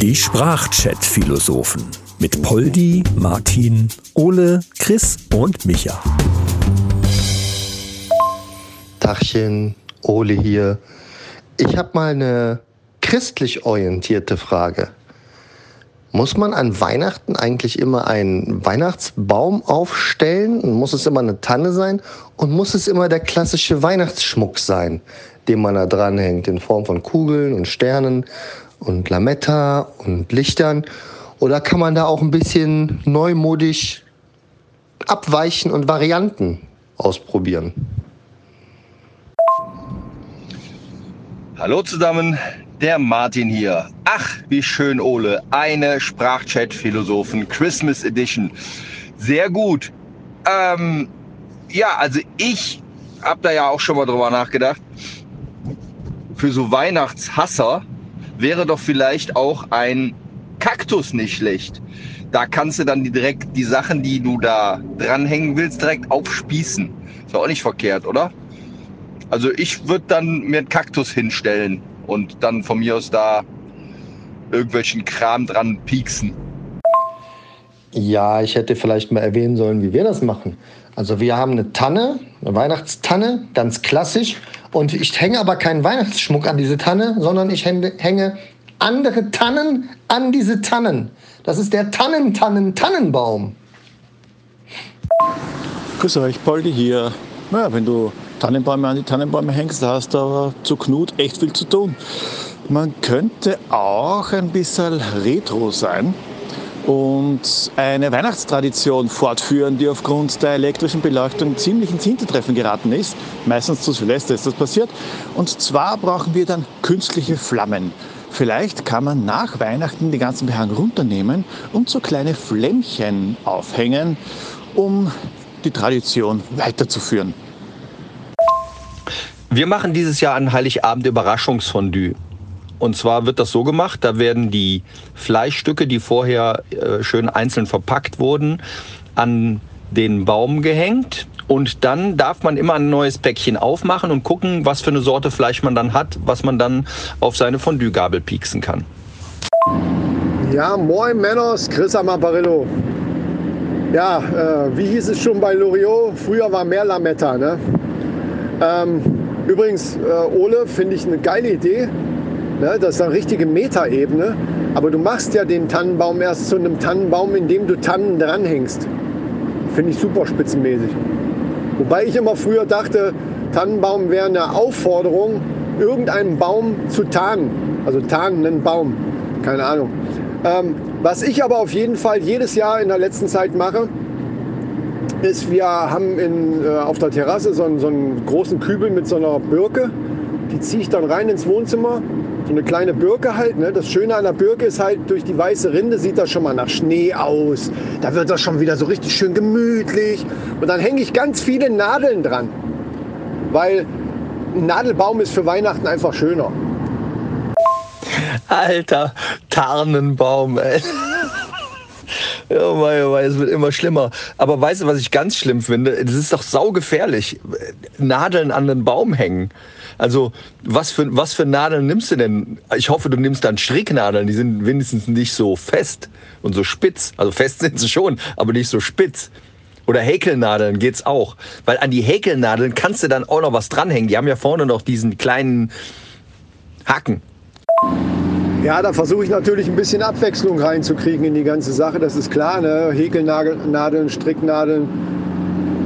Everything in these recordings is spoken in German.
Die Sprachchat-Philosophen mit Poldi, Martin, Ole, Chris und Micha. Tachchen, Ole hier. Ich habe mal eine christlich orientierte Frage. Muss man an Weihnachten eigentlich immer einen Weihnachtsbaum aufstellen? Muss es immer eine Tanne sein? Und muss es immer der klassische Weihnachtsschmuck sein, den man da dranhängt, in Form von Kugeln und Sternen und Lametta und Lichtern? Oder kann man da auch ein bisschen neumodisch abweichen und Varianten ausprobieren? Hallo zusammen, der Martin hier. Ach, wie schön, Ole. Eine Sprachchat-Philosophen Christmas Edition. Sehr gut. Ähm, ja, also ich habe da ja auch schon mal drüber nachgedacht. Für so Weihnachtshasser wäre doch vielleicht auch ein Kaktus nicht schlecht. Da kannst du dann direkt die Sachen, die du da dranhängen willst, direkt aufspießen. Ist ja auch nicht verkehrt, oder? Also ich würde dann mir einen Kaktus hinstellen und dann von mir aus da irgendwelchen Kram dran pieksen. Ja, ich hätte vielleicht mal erwähnen sollen, wie wir das machen. Also wir haben eine Tanne, eine Weihnachtstanne, ganz klassisch. Und ich hänge aber keinen Weihnachtsschmuck an diese Tanne, sondern ich hänge andere Tannen an diese Tannen. Das ist der Tannen-Tannen-Tannenbaum. Grüß euch, Poldi hier. Naja, wenn du Tannenbäume an die Tannenbäume hängst, da hast du aber zu Knut echt viel zu tun. Man könnte auch ein bisschen retro sein und eine Weihnachtstradition fortführen, die aufgrund der elektrischen Beleuchtung ziemlich ins Hintertreffen geraten ist. Meistens zu Silvester ist das passiert. Und zwar brauchen wir dann künstliche Flammen. Vielleicht kann man nach Weihnachten den ganzen Behang runternehmen und so kleine Flämmchen aufhängen, um die Tradition weiterzuführen. Wir machen dieses Jahr an Heiligabend Überraschungsfondue. Und zwar wird das so gemacht, da werden die Fleischstücke, die vorher äh, schön einzeln verpackt wurden, an den Baum gehängt. Und dann darf man immer ein neues Päckchen aufmachen und gucken, was für eine Sorte Fleisch man dann hat, was man dann auf seine Fondue-Gabel pieksen kann. Ja, moin Männers, Chris Amaparillo. Ja, äh, wie hieß es schon bei Loriot? Früher war mehr Lametta, ne? Ähm, Übrigens, äh, Ole, finde ich eine geile Idee. Ne? Das ist eine richtige Metaebene. Aber du machst ja den Tannenbaum erst zu einem Tannenbaum, indem du Tannen dranhängst. Finde ich super spitzenmäßig. Wobei ich immer früher dachte, Tannenbaum wäre eine Aufforderung, irgendeinen Baum zu tarnen. Also tarnen einen Baum. Keine Ahnung. Ähm, was ich aber auf jeden Fall jedes Jahr in der letzten Zeit mache, ist, wir haben in, äh, auf der Terrasse so einen, so einen großen Kübel mit so einer Birke. Die ziehe ich dann rein ins Wohnzimmer. So eine kleine Birke halt. Ne? Das Schöne an der Birke ist halt, durch die weiße Rinde sieht das schon mal nach Schnee aus. Da wird das schon wieder so richtig schön gemütlich. Und dann hänge ich ganz viele Nadeln dran. Weil ein Nadelbaum ist für Weihnachten einfach schöner. Alter Tarnenbaum, ey. Oh mein, oh mein, es wird immer schlimmer. Aber weißt du, was ich ganz schlimm finde? Das ist doch saugefährlich. Nadeln an den Baum hängen. Also, was für, was für Nadeln nimmst du denn? Ich hoffe, du nimmst dann Stricknadeln. Die sind wenigstens nicht so fest und so spitz. Also fest sind sie schon, aber nicht so spitz. Oder Häkelnadeln geht's auch. Weil an die Häkelnadeln kannst du dann auch noch was dranhängen. Die haben ja vorne noch diesen kleinen Haken. Ja, da versuche ich natürlich ein bisschen Abwechslung reinzukriegen in die ganze Sache. Das ist klar. Ne? Häkelnadeln, Stricknadeln,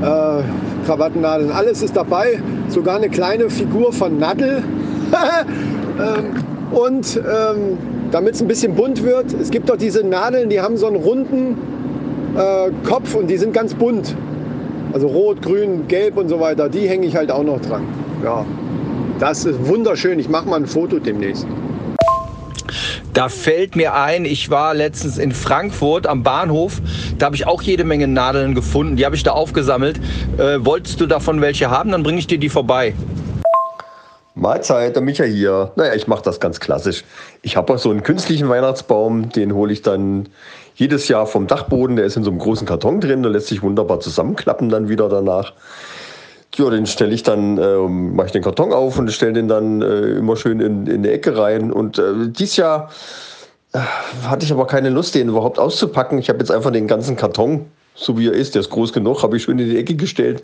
äh, Krawattennadeln, alles ist dabei. Sogar eine kleine Figur von Nadel. ähm, und ähm, damit es ein bisschen bunt wird, es gibt doch diese Nadeln, die haben so einen runden äh, Kopf und die sind ganz bunt. Also rot, grün, gelb und so weiter. Die hänge ich halt auch noch dran. Ja, das ist wunderschön. Ich mache mal ein Foto demnächst. Da fällt mir ein, ich war letztens in Frankfurt am Bahnhof. Da habe ich auch jede Menge Nadeln gefunden. Die habe ich da aufgesammelt. Äh, wolltest du davon welche haben? Dann bringe ich dir die vorbei. Mahlzeit, der Micha hier. Naja, ich mache das ganz klassisch. Ich habe auch so einen künstlichen Weihnachtsbaum, den hole ich dann jedes Jahr vom Dachboden. Der ist in so einem großen Karton drin, der lässt sich wunderbar zusammenklappen dann wieder danach. Ja, den stelle ich dann, äh, mache ich den Karton auf und stelle den dann äh, immer schön in, in die Ecke rein. Und äh, dieses Jahr äh, hatte ich aber keine Lust, den überhaupt auszupacken. Ich habe jetzt einfach den ganzen Karton, so wie er ist, der ist groß genug, habe ich schön in die Ecke gestellt.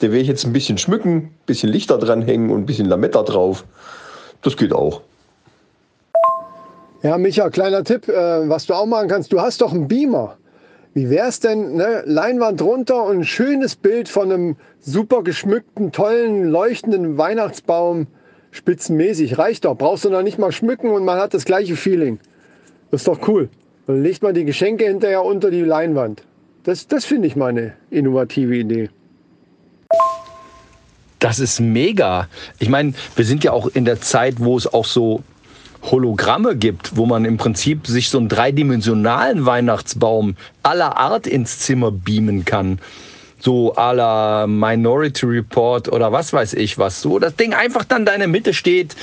Den werde ich jetzt ein bisschen schmücken, ein bisschen Lichter dranhängen und ein bisschen Lametta drauf. Das geht auch. Ja, Micha, kleiner Tipp, äh, was du auch machen kannst. Du hast doch einen Beamer. Wie wäre es denn, ne? Leinwand runter und ein schönes Bild von einem super geschmückten, tollen, leuchtenden Weihnachtsbaum, spitzenmäßig. Reicht doch. Brauchst du noch nicht mal schmücken und man hat das gleiche Feeling. Das ist doch cool. Dann legt man die Geschenke hinterher unter die Leinwand. Das, das finde ich meine innovative Idee. Das ist mega. Ich meine, wir sind ja auch in der Zeit, wo es auch so Hologramme gibt, wo man im Prinzip sich so einen dreidimensionalen Weihnachtsbaum aller Art ins Zimmer beamen kann. So à la Minority Report oder was weiß ich was. So das Ding einfach dann deine Mitte steht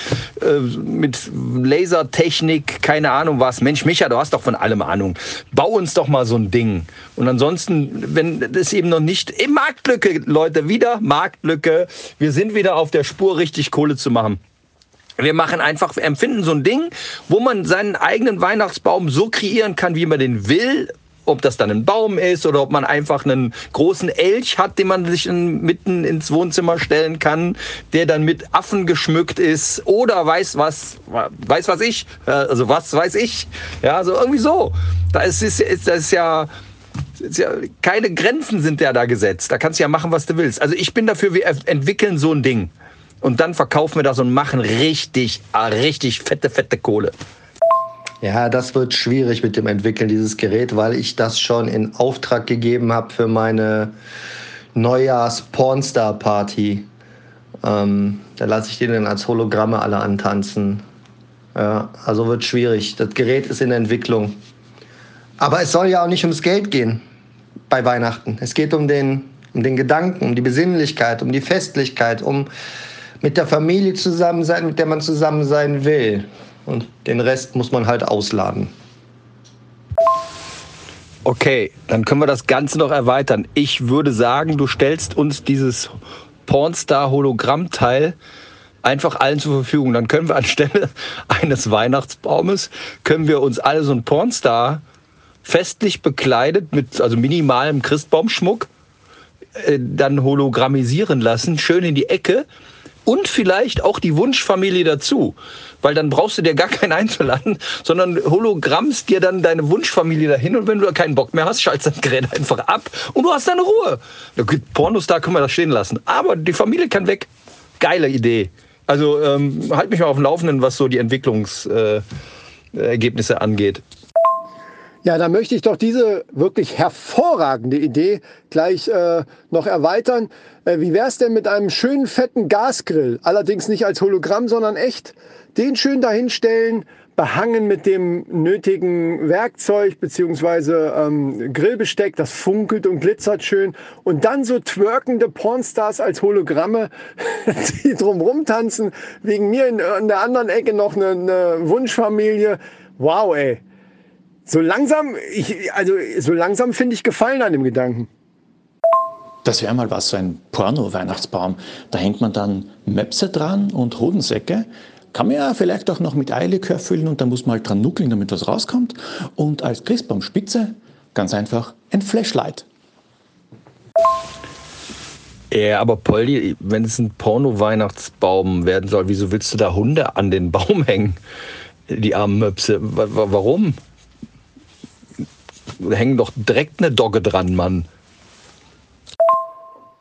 äh, mit Lasertechnik, keine Ahnung was. Mensch, Micha, du hast doch von allem Ahnung. Bau uns doch mal so ein Ding. Und ansonsten, wenn das eben noch nicht. Im Marktlücke, Leute, wieder Marktlücke. Wir sind wieder auf der Spur, richtig Kohle zu machen. Wir machen einfach, wir empfinden so ein Ding, wo man seinen eigenen Weihnachtsbaum so kreieren kann, wie man den will. Ob das dann ein Baum ist oder ob man einfach einen großen Elch hat, den man sich in, mitten ins Wohnzimmer stellen kann, der dann mit Affen geschmückt ist oder weiß was, weiß was ich, äh, also was weiß ich, ja, also irgendwie so. Da ist, ist, ist das ist ja, ja, keine Grenzen sind ja da gesetzt. Da kannst du ja machen, was du willst. Also ich bin dafür, wir entwickeln so ein Ding. Und dann verkaufen wir das und machen richtig, ah, richtig fette, fette Kohle. Ja, das wird schwierig mit dem Entwickeln dieses Gerät, weil ich das schon in Auftrag gegeben habe für meine Neujahrs-Pornstar-Party. Ähm, da lasse ich die dann als Hologramme alle antanzen. Ja, also wird schwierig. Das Gerät ist in Entwicklung. Aber es soll ja auch nicht ums Geld gehen bei Weihnachten. Es geht um den, um den Gedanken, um die Besinnlichkeit, um die Festlichkeit, um mit der Familie zusammen sein, mit der man zusammen sein will. Und den Rest muss man halt ausladen. Okay, dann können wir das Ganze noch erweitern. Ich würde sagen, du stellst uns dieses Pornstar-Hologramm-Teil einfach allen zur Verfügung. Dann können wir anstelle eines Weihnachtsbaumes, können wir uns alle so ein Pornstar festlich bekleidet mit also minimalem Christbaumschmuck äh, dann hologrammisieren lassen, schön in die Ecke und vielleicht auch die Wunschfamilie dazu. Weil dann brauchst du dir gar keinen einzuladen, sondern hologrammst dir dann deine Wunschfamilie dahin und wenn du da keinen Bock mehr hast, schaltest das Gerät einfach ab und du hast deine Ruhe. Pornos, da können wir das stehen lassen. Aber die Familie kann weg. Geile Idee. Also ähm, halt mich mal auf dem Laufenden, was so die Entwicklungsergebnisse äh, angeht. Ja, dann möchte ich doch diese wirklich hervorragende Idee gleich äh, noch erweitern. Äh, wie wäre es denn mit einem schönen fetten Gasgrill? Allerdings nicht als Hologramm, sondern echt. Den schön dahinstellen, behangen mit dem nötigen Werkzeug beziehungsweise ähm, Grillbesteck, das funkelt und glitzert schön. Und dann so twerkende Pornstars als Hologramme, die drumrum tanzen. Wegen mir in, in der anderen Ecke noch eine, eine Wunschfamilie. Wow, ey. So langsam, ich, also so langsam finde ich Gefallen an dem Gedanken. Das wäre mal was, so ein Porno-Weihnachtsbaum. Da hängt man dann Möpse dran und Hodensäcke. Kann man ja vielleicht auch noch mit Eierlikör füllen und da muss man halt dran nuckeln, damit was rauskommt. Und als Christbaumspitze ganz einfach ein Flashlight. Ja, aber Poldi, wenn es ein Porno-Weihnachtsbaum werden soll, wieso willst du da Hunde an den Baum hängen? Die armen Möpse. Warum? Hängen doch direkt eine Dogge dran, Mann.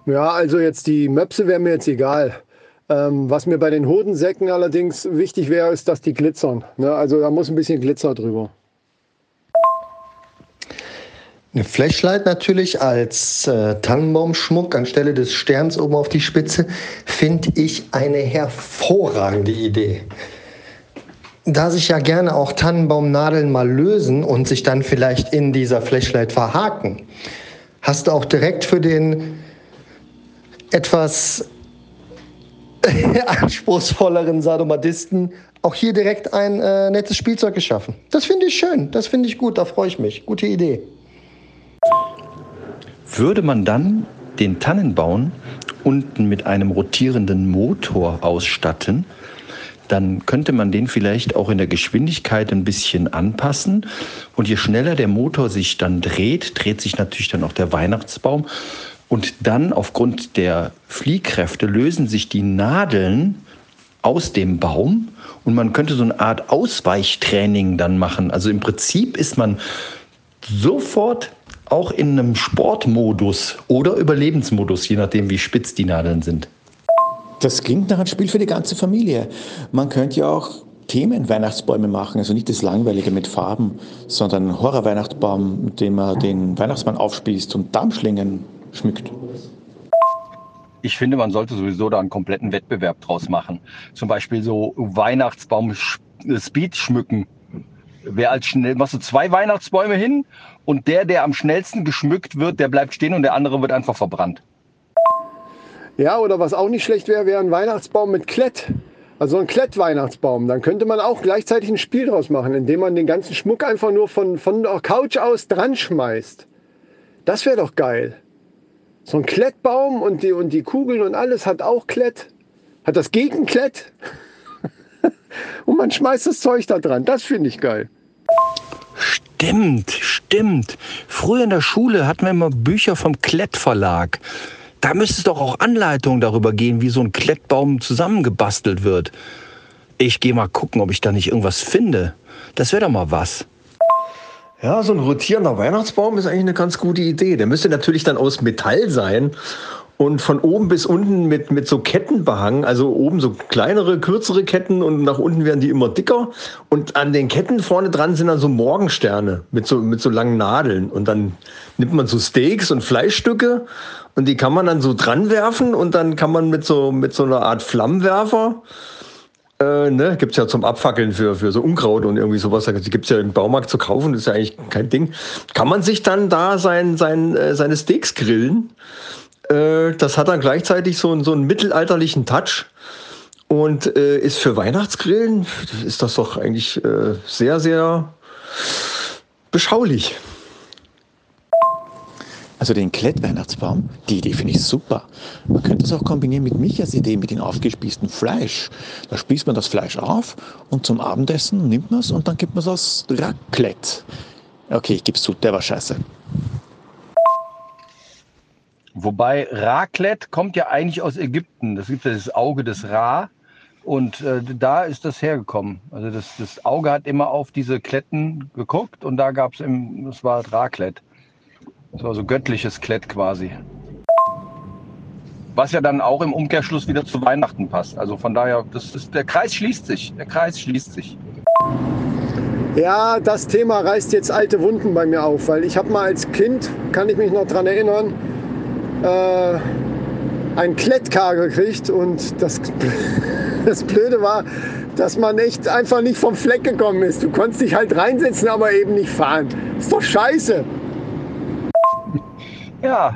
Ja, also jetzt die Möpse wären mir jetzt egal. Ähm, was mir bei den Hodensäcken allerdings wichtig wäre, ist, dass die glitzern. Ne? Also da muss ein bisschen Glitzer drüber. Eine Flashlight natürlich als äh, Tannenbaumschmuck anstelle des Sterns oben auf die Spitze finde ich eine hervorragende Idee da sich ja gerne auch Tannenbaumnadeln mal lösen und sich dann vielleicht in dieser Flashlight verhaken, hast du auch direkt für den etwas anspruchsvolleren Sadomadisten auch hier direkt ein äh, nettes Spielzeug geschaffen. Das finde ich schön, das finde ich gut, da freue ich mich. Gute Idee. Würde man dann den Tannenbaum unten mit einem rotierenden Motor ausstatten, dann könnte man den vielleicht auch in der Geschwindigkeit ein bisschen anpassen. Und je schneller der Motor sich dann dreht, dreht sich natürlich dann auch der Weihnachtsbaum. Und dann aufgrund der Fliehkräfte lösen sich die Nadeln aus dem Baum und man könnte so eine Art Ausweichtraining dann machen. Also im Prinzip ist man sofort auch in einem Sportmodus oder Überlebensmodus, je nachdem, wie spitz die Nadeln sind. Das klingt nach einem Spiel für die ganze Familie. Man könnte ja auch Themen-Weihnachtsbäume machen, also nicht das Langweilige mit Farben, sondern Horror-Weihnachtsbaum, mit dem man den Weihnachtsmann aufspießt und Darmschlingen schmückt. Ich finde, man sollte sowieso da einen kompletten Wettbewerb draus machen. Zum Beispiel so Weihnachtsbaum-Speed schmücken. Wer als schnell, machst du zwei Weihnachtsbäume hin und der, der am schnellsten geschmückt wird, der bleibt stehen und der andere wird einfach verbrannt. Ja, oder was auch nicht schlecht wäre, wäre ein Weihnachtsbaum mit Klett. Also ein Klett-Weihnachtsbaum. Dann könnte man auch gleichzeitig ein Spiel draus machen, indem man den ganzen Schmuck einfach nur von, von der Couch aus dran schmeißt. Das wäre doch geil. So ein Klettbaum und die, und die Kugeln und alles hat auch Klett. Hat das Gegenklett. und man schmeißt das Zeug da dran. Das finde ich geil. Stimmt, stimmt. Früher in der Schule hatten wir immer Bücher vom Klettverlag. Da müsste es doch auch Anleitungen darüber gehen, wie so ein Klettbaum zusammengebastelt wird. Ich gehe mal gucken, ob ich da nicht irgendwas finde. Das wäre doch mal was. Ja, so ein rotierender Weihnachtsbaum ist eigentlich eine ganz gute Idee. Der müsste natürlich dann aus Metall sein und von oben bis unten mit, mit so Ketten behangen. Also oben so kleinere, kürzere Ketten und nach unten werden die immer dicker. Und an den Ketten vorne dran sind dann so Morgensterne mit so, mit so langen Nadeln. Und dann nimmt man so Steaks und Fleischstücke und die kann man dann so dran werfen und dann kann man mit so, mit so einer Art Flammenwerfer äh, ne, gibt es ja zum Abfackeln für, für so Unkraut und irgendwie sowas. Die gibt es ja im Baumarkt zu kaufen, das ist ja eigentlich kein Ding. Kann man sich dann da sein, sein, äh, seine Steaks grillen äh, das hat dann gleichzeitig so, so einen mittelalterlichen Touch und äh, ist für Weihnachtsgrillen, ist das doch eigentlich äh, sehr, sehr beschaulich. Also den Klettweihnachtsbaum, die Idee finde ich super. Man könnte das auch kombinieren mit Michas Idee, mit dem aufgespießten Fleisch. Da spießt man das Fleisch auf und zum Abendessen nimmt man es und dann gibt man es aus Raclette. Okay, ich gebe zu, der war scheiße. Wobei Raclette kommt ja eigentlich aus Ägypten. Das gibt ja das Auge des Ra. Und äh, da ist das hergekommen. Also das, das Auge hat immer auf diese Kletten geguckt und da gab es, das war Raclette. Das war so göttliches Klett quasi. Was ja dann auch im Umkehrschluss wieder zu Weihnachten passt. Also von daher, das ist, der Kreis schließt sich. Der Kreis schließt sich. Ja, das Thema reißt jetzt alte Wunden bei mir auf, weil ich habe mal als Kind, kann ich mich noch daran erinnern, äh, ein Klettkar gekriegt und das, das Blöde war, dass man echt einfach nicht vom Fleck gekommen ist. Du konntest dich halt reinsetzen, aber eben nicht fahren. Ist doch scheiße. Ja,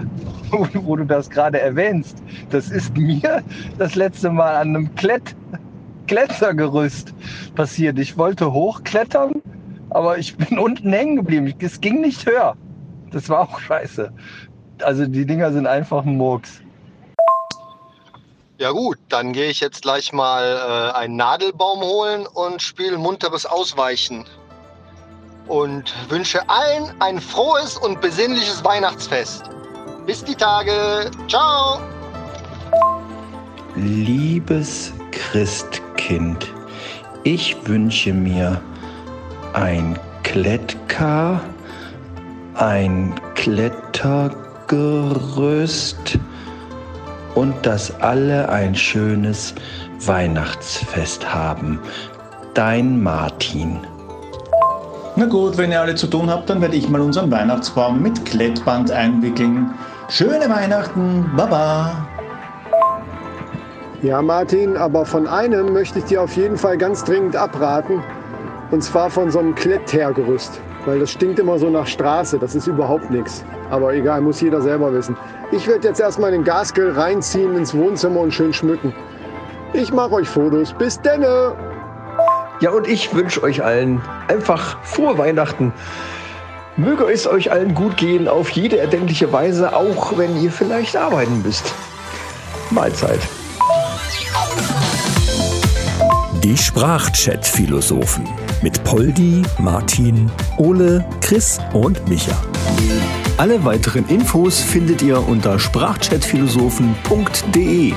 wo, du das gerade erwähnst, das ist mir das letzte Mal an einem Klett, Klettergerüst passiert. Ich wollte hochklettern, aber ich bin unten hängen geblieben. Es ging nicht höher. Das war auch scheiße also die Dinger sind einfach ein Murks. Ja gut, dann gehe ich jetzt gleich mal äh, einen Nadelbaum holen und spiele munteres Ausweichen. Und wünsche allen ein frohes und besinnliches Weihnachtsfest. Bis die Tage. Ciao. Liebes Christkind, ich wünsche mir ein Klettkar, ein Kletterkar Gerüst und dass alle ein schönes Weihnachtsfest haben. Dein Martin. Na gut, wenn ihr alle zu tun habt, dann werde ich mal unseren Weihnachtsbaum mit Klettband einwickeln. Schöne Weihnachten, Baba! Ja, Martin, aber von einem möchte ich dir auf jeden Fall ganz dringend abraten. Und zwar von so einem Kletthergerüst. Weil das stinkt immer so nach Straße. Das ist überhaupt nichts. Aber egal, muss jeder selber wissen. Ich werde jetzt erstmal den Gasgrill reinziehen ins Wohnzimmer und schön schmücken. Ich mache euch Fotos. Bis denne! Ja, und ich wünsche euch allen einfach frohe Weihnachten. Möge es euch allen gut gehen auf jede erdenkliche Weise, auch wenn ihr vielleicht arbeiten müsst. Mahlzeit. Die Sprachchat-Philosophen mit Poldi, Martin, Ole, Chris und Micha. Alle weiteren Infos findet ihr unter sprachchatphilosophen.de.